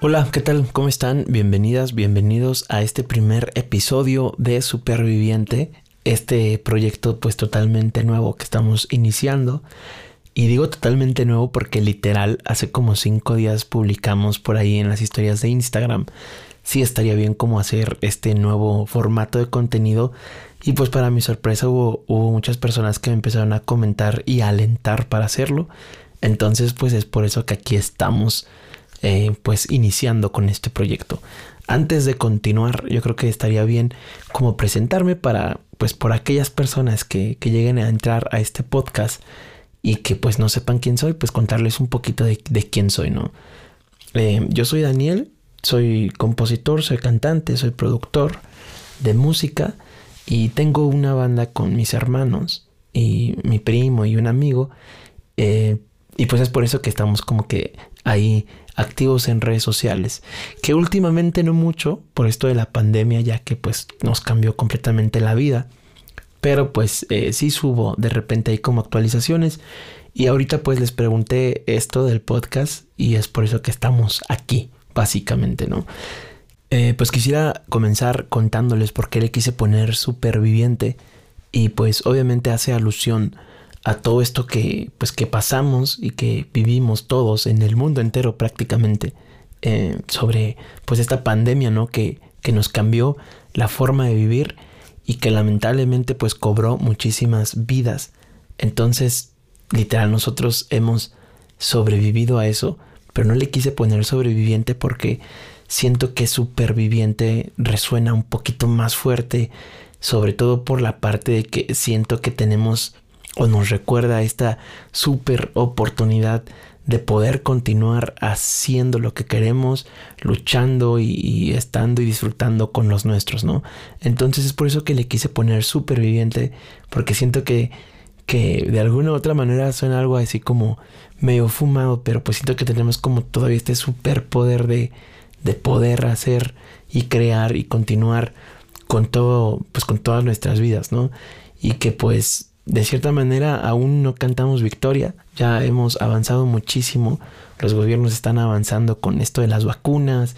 Hola, ¿qué tal? ¿Cómo están? Bienvenidas, bienvenidos a este primer episodio de Superviviente, este proyecto pues totalmente nuevo que estamos iniciando. Y digo totalmente nuevo porque literal hace como cinco días publicamos por ahí en las historias de Instagram. Sí estaría bien como hacer este nuevo formato de contenido. Y pues para mi sorpresa hubo, hubo muchas personas que me empezaron a comentar y a alentar para hacerlo. Entonces pues es por eso que aquí estamos eh, pues iniciando con este proyecto. Antes de continuar, yo creo que estaría bien como presentarme para, pues por aquellas personas que, que lleguen a entrar a este podcast y que pues no sepan quién soy, pues contarles un poquito de, quién soy, ¿no? Eh, yo soy Daniel, soy compositor, soy cantante, soy productor de música y tengo una banda con mis hermanos y mi primo y un amigo. Eh, y pues es por eso que estamos como que ahí activos en redes sociales, que últimamente no mucho por esto de la pandemia, ya que pues nos cambió completamente la vida. Pero pues eh, sí subo de repente ahí como actualizaciones. Y ahorita pues les pregunté esto del podcast y es por eso que estamos aquí, básicamente, ¿no? Eh, pues quisiera comenzar contándoles por qué le quise poner superviviente y pues obviamente hace alusión a todo esto que pues que pasamos y que vivimos todos en el mundo entero prácticamente eh, sobre pues esta pandemia, ¿no? Que, que nos cambió la forma de vivir y que lamentablemente pues cobró muchísimas vidas. Entonces, literal, nosotros hemos sobrevivido a eso, pero no le quise poner sobreviviente porque siento que superviviente resuena un poquito más fuerte, sobre todo por la parte de que siento que tenemos o nos recuerda esta super oportunidad de poder continuar haciendo lo que queremos, luchando y, estando y disfrutando con los nuestros, ¿no? Entonces es por eso que le quise poner superviviente, porque siento que, que de alguna u otra manera suena algo así como medio fumado, pero pues siento que tenemos como todavía este superpoder de, de poder hacer y crear y continuar con todo, pues con todas nuestras vidas, ¿no? Y que pues de cierta manera aún no cantamos victoria, ya hemos avanzado muchísimo, los gobiernos están avanzando con esto de las vacunas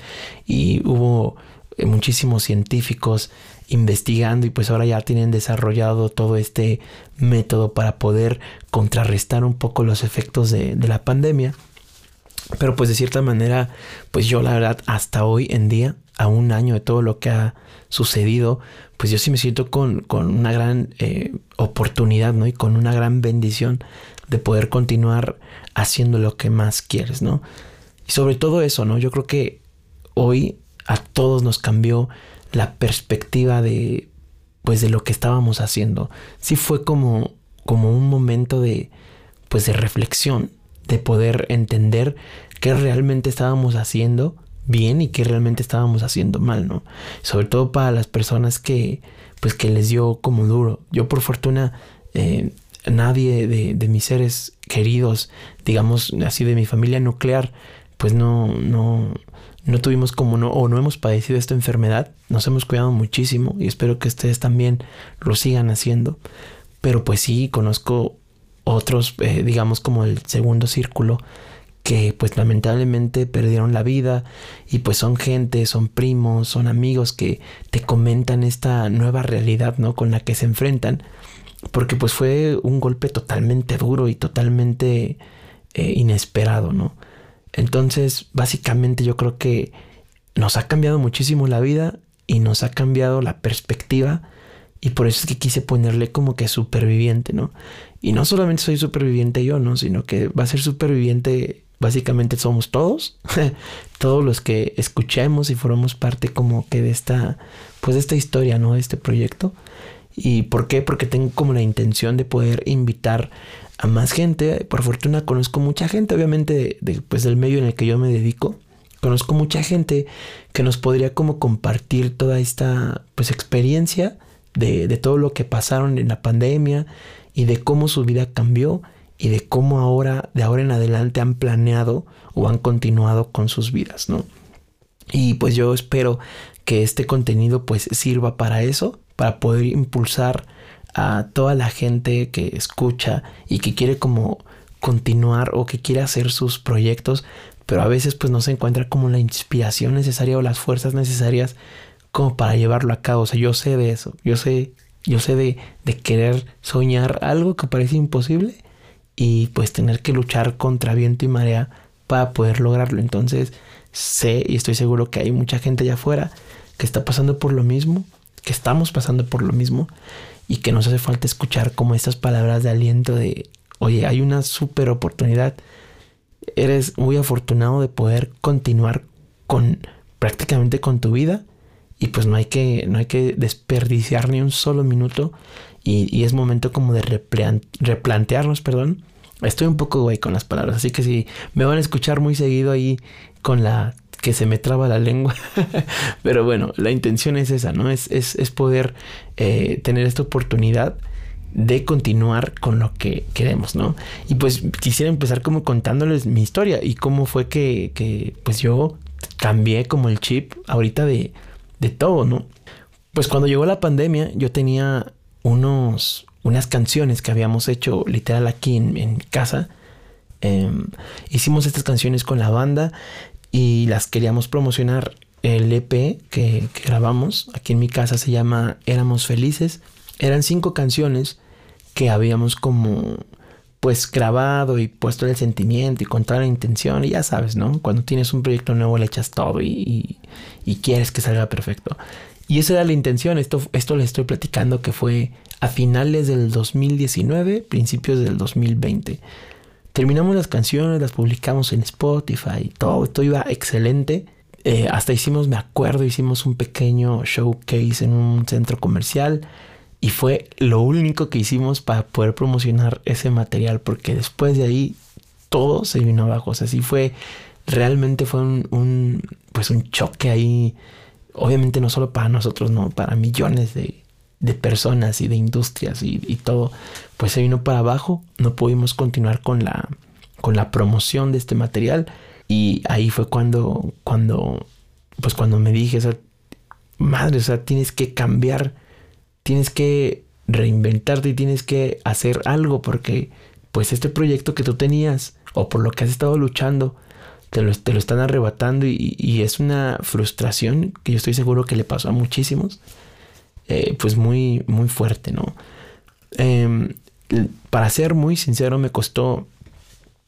y hubo eh, muchísimos científicos investigando y pues ahora ya tienen desarrollado todo este método para poder contrarrestar un poco los efectos de, de la pandemia. Pero pues de cierta manera, pues yo la verdad hasta hoy en día, a un año de todo lo que ha sucedido, pues yo sí me siento con, con una gran eh, oportunidad, ¿no? Y con una gran bendición de poder continuar haciendo lo que más quieres, ¿no? Y sobre todo eso, ¿no? Yo creo que hoy a todos nos cambió la perspectiva de, pues, de lo que estábamos haciendo. Sí fue como, como un momento de, pues, de reflexión, de poder entender qué realmente estábamos haciendo bien y qué realmente estábamos haciendo mal, ¿no? Sobre todo para las personas que, pues que les dio como duro. Yo por fortuna, eh, nadie de, mis seres queridos, digamos así de mi familia nuclear, pues no, no, no tuvimos como no, o no hemos padecido esta enfermedad. Nos hemos cuidado muchísimo y espero que ustedes también lo sigan haciendo. Pero pues sí, conozco otros, eh, digamos como el segundo círculo que pues lamentablemente perdieron la vida y pues son gente, son primos, son amigos que te comentan esta nueva realidad, ¿no? Con la que se enfrentan, porque pues fue un golpe totalmente duro y totalmente eh, inesperado, ¿no? Entonces, básicamente yo creo que nos ha cambiado muchísimo la vida y nos ha cambiado la perspectiva y por eso es que quise ponerle como que superviviente, ¿no? Y no solamente soy superviviente yo, ¿no? Sino que va a ser superviviente básicamente somos todos, todos los que escuchemos y formamos parte como que de esta, pues de esta historia, ¿no? De este proyecto. ¿Y por qué? Porque tengo como la intención de poder invitar a más gente. Por fortuna conozco mucha gente, obviamente, pues del medio en el que yo me dedico. Conozco mucha gente que nos podría como compartir toda esta pues experiencia de, de todo lo que pasaron en la pandemia y de cómo su vida cambió y de cómo ahora, de ahora en adelante, han planeado o han continuado con sus vidas, ¿no? Y pues yo espero que este contenido pues sirva para eso, para poder impulsar a toda la gente que escucha y que quiere como continuar o que quiere hacer sus proyectos, pero a veces pues no se encuentra como la inspiración necesaria o las fuerzas necesarias como para llevarlo a cabo. O sea, yo sé de eso, yo sé, yo sé de, de querer soñar algo que parece imposible y pues tener que luchar contra viento y marea para poder lograrlo. Entonces sé y estoy seguro que hay mucha gente allá afuera que está pasando por lo mismo, que estamos pasando por lo mismo y que nos hace falta escuchar como estas palabras de aliento de, oye, hay una super oportunidad, eres muy afortunado de poder continuar con prácticamente con tu vida y pues no hay que, no hay que desperdiciar ni un solo minuto y, y es momento como de replantearnos, perdón. Estoy un poco güey con las palabras, así que si me van a escuchar muy seguido ahí con la que se me traba la lengua. Pero bueno, la intención es esa, ¿no? Es, es, es poder eh, tener esta oportunidad de continuar con lo que queremos, ¿no? Y pues quisiera empezar como contándoles mi historia y cómo fue que, que pues yo cambié como el chip ahorita de, de todo, ¿no? Pues cuando llegó la pandemia yo tenía unos, unas canciones que habíamos hecho literal aquí en, en casa. Em, hicimos estas canciones con la banda y las queríamos promocionar. El EP que, grabamos aquí en mi casa se llama Éramos Felices. Eran cinco canciones que habíamos como pues grabado y puesto el sentimiento y con toda la intención y ya sabes, ¿no? Cuando tienes un proyecto nuevo le echas todo y, y, quieres que salga perfecto. Y esa era la intención, esto, esto les estoy platicando que fue a finales del 2019, principios del 2020. Terminamos las canciones, las publicamos en Spotify, todo, todo iba excelente. Eh, hasta hicimos, me acuerdo, hicimos un pequeño showcase en un centro comercial y fue lo único que hicimos para poder promocionar ese material porque después de ahí todo se vino abajo. O sea, sí fue, realmente fue un, pues un choque ahí, obviamente no solo para nosotros, no, para millones de, de personas y de industrias y, todo, pues se vino para abajo. No pudimos continuar con la, con la promoción de este material. Y ahí fue cuando, cuando, pues cuando me dije, o madre, o sea, tienes que cambiar, tienes que reinventarte y tienes que hacer algo porque, pues este proyecto que tú tenías o por lo que has estado luchando, te lo, te lo están arrebatando y, y es una frustración que yo estoy seguro que le pasó a muchísimos eh, pues muy, muy fuerte, ¿no? Em, para ser muy sincero, me costó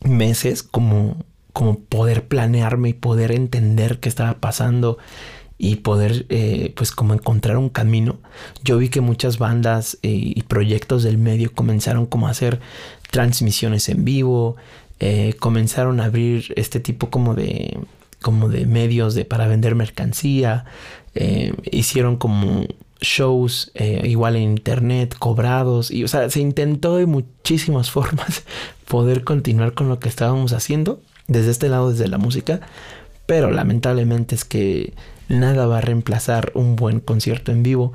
meses como, como poder planearme y poder entender qué estaba pasando y poder eh, pues como encontrar un camino. Yo vi que muchas bandas eh, y proyectos del medio comenzaron como a hacer transmisiones en vivo, comenzaron a abrir este tipo como de como de medios de para vender mercancía, hicieron como shows eh, igual en internet, cobrados, y o sea, se intentó de muchísimas formas poder continuar con lo que estábamos haciendo, desde este lado, desde la música, pero lamentablemente es que nada va a reemplazar un buen concierto en vivo,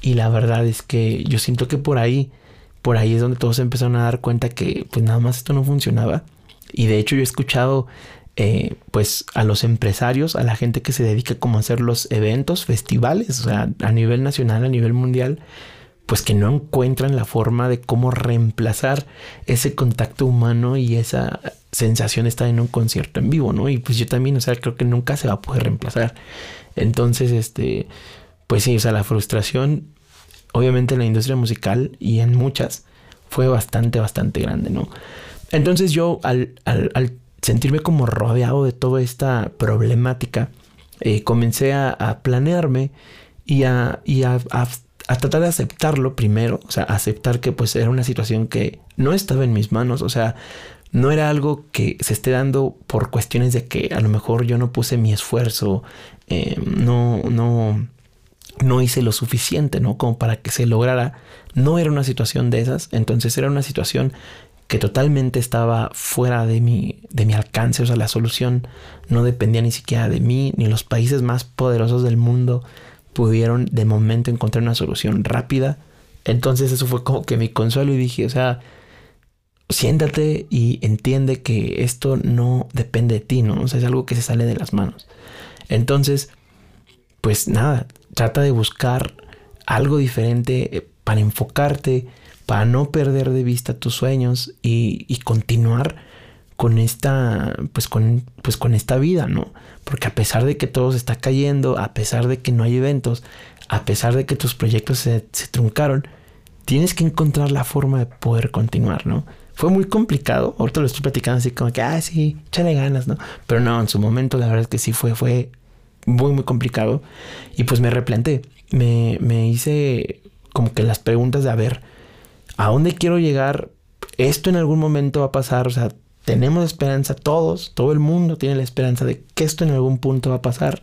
y la verdad es que yo siento que por ahí, por ahí es donde todos empezaron a dar cuenta que pues nada más esto no funcionaba, y de hecho yo he escuchado eh, pues a los empresarios, a la gente que se dedica como a hacer los eventos, festivales, o sea, a nivel nacional, a nivel mundial, pues que no encuentran la forma de cómo reemplazar ese contacto humano y esa sensación de estar en un concierto en vivo, ¿no? Y pues yo también, o sea, creo que nunca se va a poder reemplazar. Entonces, este, pues sí, o sea, la frustración, obviamente en la industria musical y en muchas, fue bastante, bastante grande, ¿no? Entonces yo al, al, al sentirme como rodeado de toda esta problemática, eh, comencé a, planearme y, a, tratar de aceptarlo primero, o sea, aceptar que pues era una situación que no estaba en mis manos, o sea, no era algo que se esté dando por cuestiones de que a lo mejor yo no puse mi esfuerzo, eh, no, no, no hice lo suficiente, ¿no? Como para que se lograra. No era una situación de esas, entonces era una situación que totalmente estaba fuera de mi, de mi alcance, o sea, la solución no dependía ni siquiera de mí, ni los países más poderosos del mundo pudieron de momento encontrar una solución rápida. Entonces eso fue como que mi consuelo y dije, o sea, siéntate y entiende que esto no depende de ti, ¿no? O sea, es algo que se sale de las manos. Entonces, pues nada, trata de buscar algo diferente para enfocarte, para no perder de vista tus sueños y, continuar con esta, pues con, pues con esta vida, ¿no? Porque a pesar de que todo se está cayendo, a pesar de que no hay eventos, a pesar de que tus proyectos se, se truncaron, tienes que encontrar la forma de poder continuar, ¿no? Fue muy complicado, ahorita lo estoy platicando así como que, ah, sí, échale ganas, ¿no? Pero no, en su momento la verdad es que sí fue, fue muy, muy complicado. Y pues me replanté, me, me hice como que las preguntas de, a ver, ¿a dónde quiero llegar? Esto en algún momento va a pasar, o sea, tenemos esperanza todos, todo el mundo tiene la esperanza de que esto en algún punto va a pasar.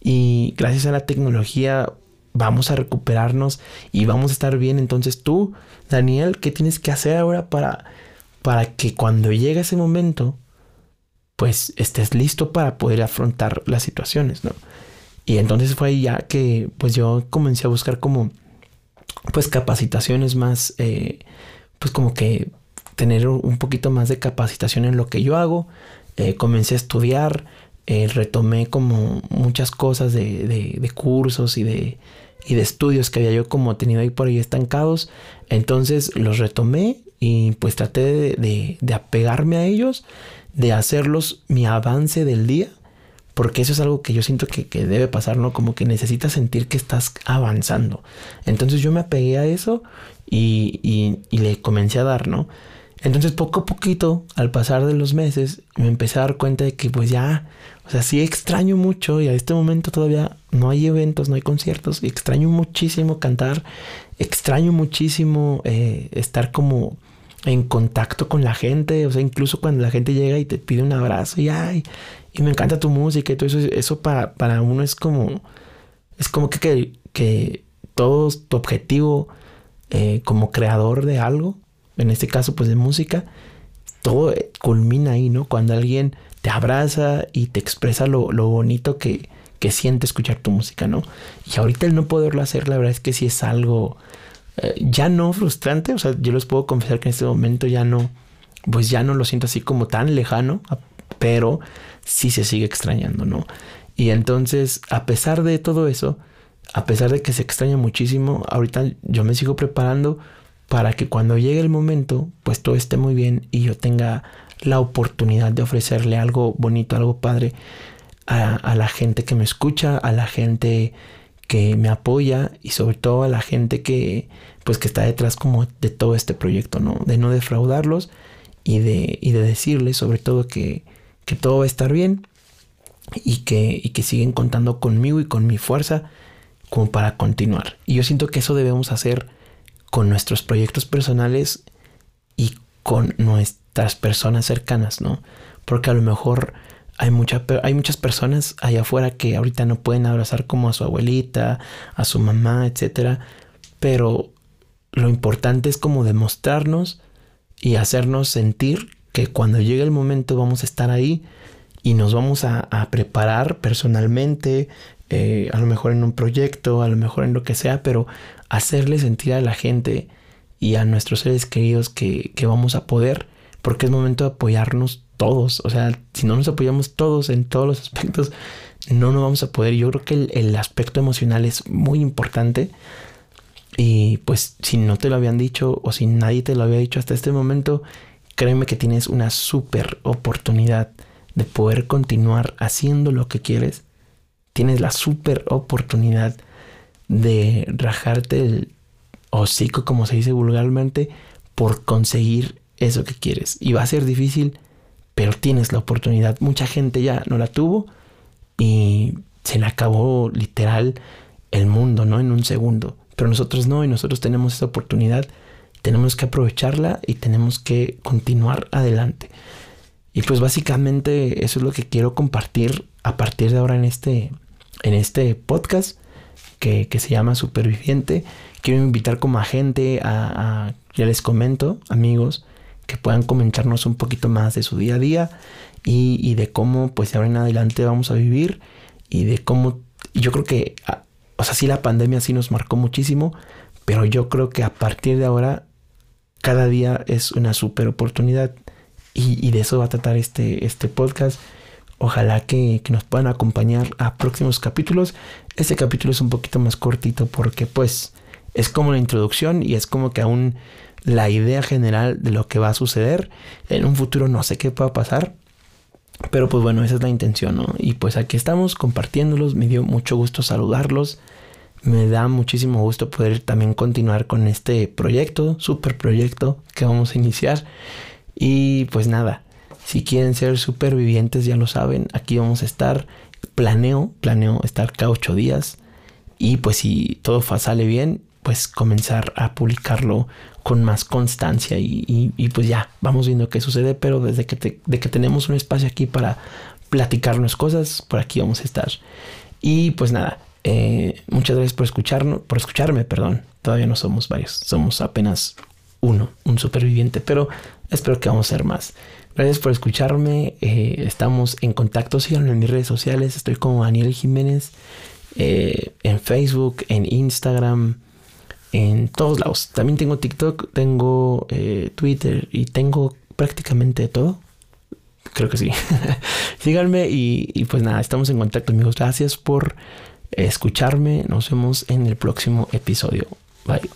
Y gracias a la tecnología vamos a recuperarnos y vamos a estar bien. Entonces tú, Daniel, ¿qué tienes que hacer ahora para, para que cuando llegue ese momento, pues estés listo para poder afrontar las situaciones, ¿no? Y entonces fue ahí ya que pues yo comencé a buscar como pues capacitaciones más, eh, pues como que tener un poquito más de capacitación en lo que yo hago. Eh, comencé a estudiar, eh, retomé como muchas cosas de, de cursos y de, y de estudios que había yo como tenido ahí por ahí estancados. Entonces los retomé y pues traté de, de, apegarme a ellos, de hacerlos mi avance del día, porque eso es algo que yo siento que, que, debe pasar, ¿no? Como que necesitas sentir que estás avanzando. Entonces yo me apegué a eso y, y, le comencé a dar, ¿no? Entonces poco a poquito, al pasar de los meses, me empecé a dar cuenta de que pues ya, o sea, sí extraño mucho y a este momento todavía no hay eventos, no hay conciertos, y extraño muchísimo cantar, extraño muchísimo eh, estar como en contacto con la gente, o sea, incluso cuando la gente llega y te pide un abrazo y ay, y me encanta tu música y todo eso, eso para, para uno es como, es como que, que, que todo tu objetivo eh, como creador de algo en este caso pues de música, todo culmina ahí, ¿no? Cuando alguien te abraza y te expresa lo, bonito que, que, siente escuchar tu música, ¿no? Y ahorita el no poderlo hacer, la verdad es que sí es algo eh, ya no frustrante, o sea, yo les puedo confesar que en este momento ya no, pues ya no lo siento así como tan lejano, pero sí se sigue extrañando, ¿no? Y entonces, a pesar de todo eso, a pesar de que se extraña muchísimo, ahorita yo me sigo preparando para que cuando llegue el momento, pues todo esté muy bien y yo tenga la oportunidad de ofrecerle algo bonito, algo padre a, la gente que me escucha, a la gente que me apoya y sobre todo a la gente que pues que está detrás como de todo este proyecto, ¿no? De no defraudarlos y de, y de decirles sobre todo que, que todo va a estar bien y que, y que siguen contando conmigo y con mi fuerza como para continuar. Y yo siento que eso debemos hacer con nuestros proyectos personales y con nuestras personas cercanas, ¿no? Porque a lo mejor hay, mucha, hay muchas personas allá afuera que ahorita no pueden abrazar como a su abuelita, a su mamá, etcétera, pero lo importante es como demostrarnos y hacernos sentir que cuando llegue el momento vamos a estar ahí y nos vamos a, preparar personalmente, eh, a lo mejor en un proyecto, a lo mejor en lo que sea, pero hacerle sentir a la gente y a nuestros seres queridos que, vamos a poder, porque es momento de apoyarnos todos. O sea, si no nos apoyamos todos en todos los aspectos, no nos vamos a poder. Yo creo que el, aspecto emocional es muy importante. Y pues si no te lo habían dicho o si nadie te lo había dicho hasta este momento, créeme que tienes una súper oportunidad de poder continuar haciendo lo que quieres. Tienes la súper oportunidad de rajarte el hocico, como se dice vulgarmente, por conseguir eso que quieres. Y va a ser difícil, pero tienes la oportunidad. Mucha gente ya no la tuvo y se le acabó literal el mundo, ¿no? En un segundo. Pero nosotros no, y nosotros tenemos esa oportunidad. Tenemos que aprovecharla y tenemos que continuar adelante. Y pues básicamente eso es lo que quiero compartir a partir de ahora en este, en este podcast que, se llama Superviviente. Quiero invitar como a gente a, ya les comento, amigos, que puedan comentarnos un poquito más de su día a día y, de cómo pues de ahora en adelante vamos a vivir y de cómo yo creo que, o sea, sí la pandemia sí nos marcó muchísimo, pero yo creo que a partir de ahora cada día es una super oportunidad y, de eso va a tratar este, este podcast. Ojalá que, nos puedan acompañar a próximos capítulos. Este capítulo es un poquito más cortito porque pues es como la introducción y es como que aún la idea general de lo que va a suceder. En un futuro no sé qué pueda pasar. Pero pues bueno, esa es la intención. Y pues aquí estamos compartiéndolos. Me dio mucho gusto saludarlos. Me da muchísimo gusto poder también continuar con este proyecto, super proyecto que vamos a iniciar. Y pues nada, si quieren ser supervivientes ya lo saben, aquí vamos a estar. Planeo, planeo estar cada ocho días. Y pues si todo sale bien, pues comenzar a publicarlo con más constancia y, pues ya vamos viendo qué sucede, pero desde que, de que tenemos un espacio aquí para platicarnos cosas, por aquí vamos a estar. Y pues nada, eh, muchas gracias por escucharnos, por escucharme, perdón. Todavía no somos varios, somos apenas uno, un superviviente, pero espero que vamos a ser más. Gracias por escucharme. Eh, estamos en contacto. Síganme en mis redes sociales. Estoy como Daniel Jiménez. Eh, en Facebook, en Instagram, en todos lados. También tengo TikTok, tengo Twitter y tengo prácticamente todo. Creo que sí. Síganme y, y pues nada, estamos en contacto amigos. Gracias por escucharme. Nos vemos en el próximo episodio. Bye.